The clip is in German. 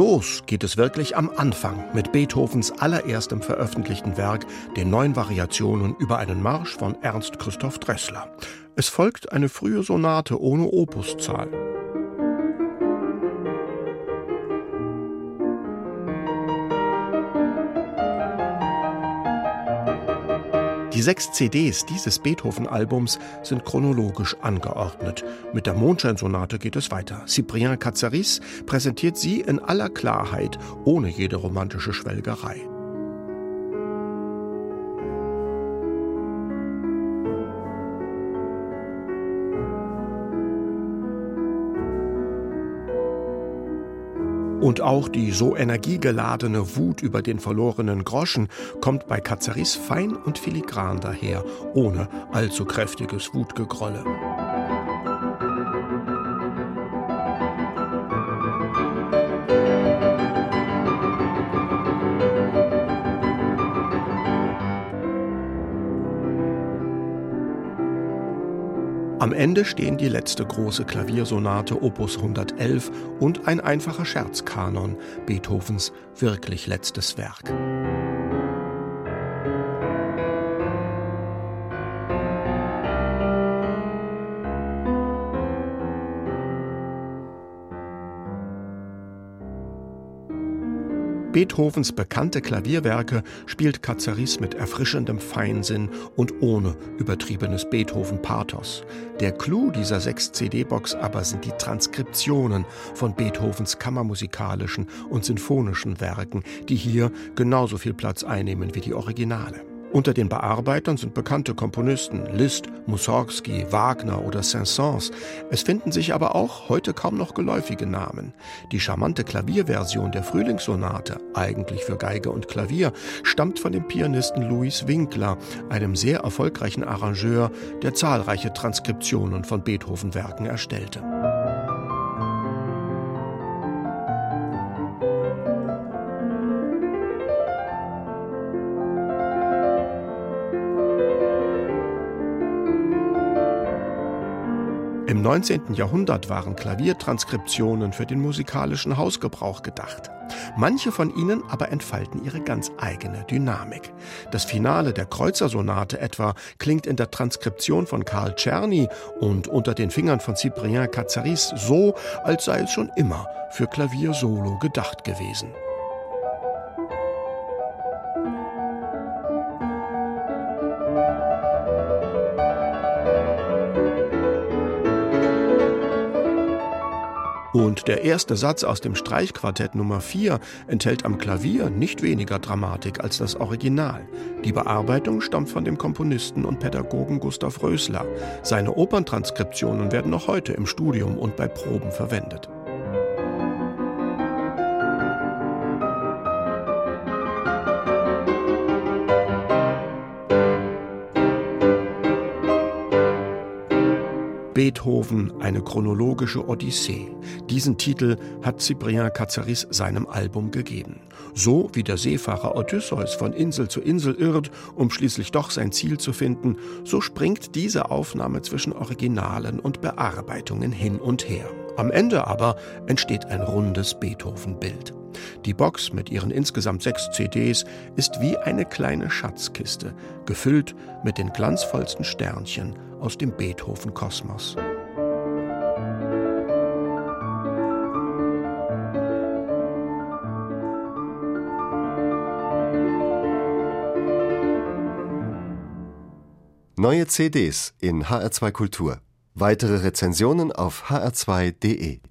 Los geht es wirklich am Anfang mit Beethovens allererstem veröffentlichten Werk, den neun Variationen über einen Marsch von Ernst Christoph Dressler. Es folgt eine frühe Sonate ohne Opuszahl. Die sechs CDs dieses Beethoven-Albums sind chronologisch angeordnet. Mit der Mondscheinsonate geht es weiter. Cyprien Cazaris präsentiert sie in aller Klarheit, ohne jede romantische Schwelgerei. Und auch die so energiegeladene Wut über den verlorenen Groschen kommt bei Kazaris fein und filigran daher, ohne allzu kräftiges Wutgegrolle. Am Ende stehen die letzte große Klaviersonate Opus 111 und ein einfacher Scherzkanon, Beethovens wirklich letztes Werk. Beethovens bekannte Klavierwerke spielt Cazaris mit erfrischendem Feinsinn und ohne übertriebenes Beethoven-Pathos. Der Clou dieser 6-CD-Box aber sind die Transkriptionen von Beethovens kammermusikalischen und sinfonischen Werken, die hier genauso viel Platz einnehmen wie die Originale. Unter den Bearbeitern sind bekannte Komponisten Liszt, Mussorgsky, Wagner oder Saint-Saëns. Es finden sich aber auch heute kaum noch geläufige Namen. Die charmante Klavierversion der Frühlingssonate, eigentlich für Geige und Klavier, stammt von dem Pianisten Louis Winkler, einem sehr erfolgreichen Arrangeur, der zahlreiche Transkriptionen von Beethoven-Werken erstellte. Im 19. Jahrhundert waren Klaviertranskriptionen für den musikalischen Hausgebrauch gedacht. Manche von ihnen aber entfalten ihre ganz eigene Dynamik. Das Finale der Kreuzersonate etwa klingt in der Transkription von Karl Czerny und unter den Fingern von Cyprien Cazaris so, als sei es schon immer für Klavier solo gedacht gewesen. Und der erste Satz aus dem Streichquartett Nummer 4 enthält am Klavier nicht weniger Dramatik als das Original. Die Bearbeitung stammt von dem Komponisten und Pädagogen Gustav Rösler. Seine Operntranskriptionen werden noch heute im Studium und bei Proben verwendet. Beethoven eine chronologische Odyssee. Diesen Titel hat Cyprien Cazaris seinem Album gegeben. So wie der Seefahrer Odysseus von Insel zu Insel irrt, um schließlich doch sein Ziel zu finden, so springt diese Aufnahme zwischen Originalen und Bearbeitungen hin und her. Am Ende aber entsteht ein rundes Beethoven-Bild. Die Box mit ihren insgesamt sechs CDs ist wie eine kleine Schatzkiste, gefüllt mit den glanzvollsten Sternchen aus dem Beethoven-Kosmos. Neue CDs in HR2 Kultur. Weitere Rezensionen auf hr2.de